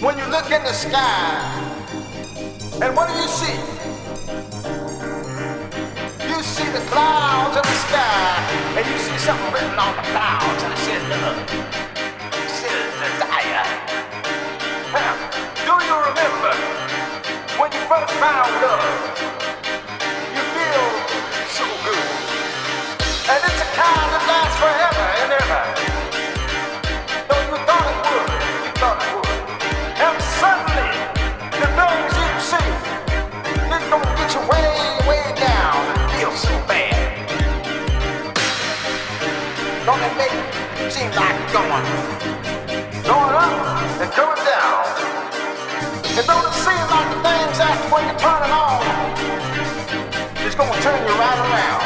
when you look in the sky, and what do you see? You see the clouds in the sky, and you see something written on the clouds, and it says love. Says desire. Do you remember when you first found love? You feel so good. And it's a kind that lasts forever and ever. that make seem like going. Going up and coming down. It don't seem like the things after when you turn it on, it's gonna turn you right around.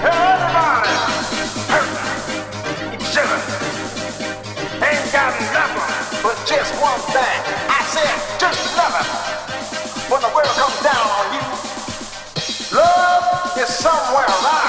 Hey, everybody, hurt each other. Ain't got nothing but just one thing. I said, just nothing. When the world comes down on you, love is somewhere right.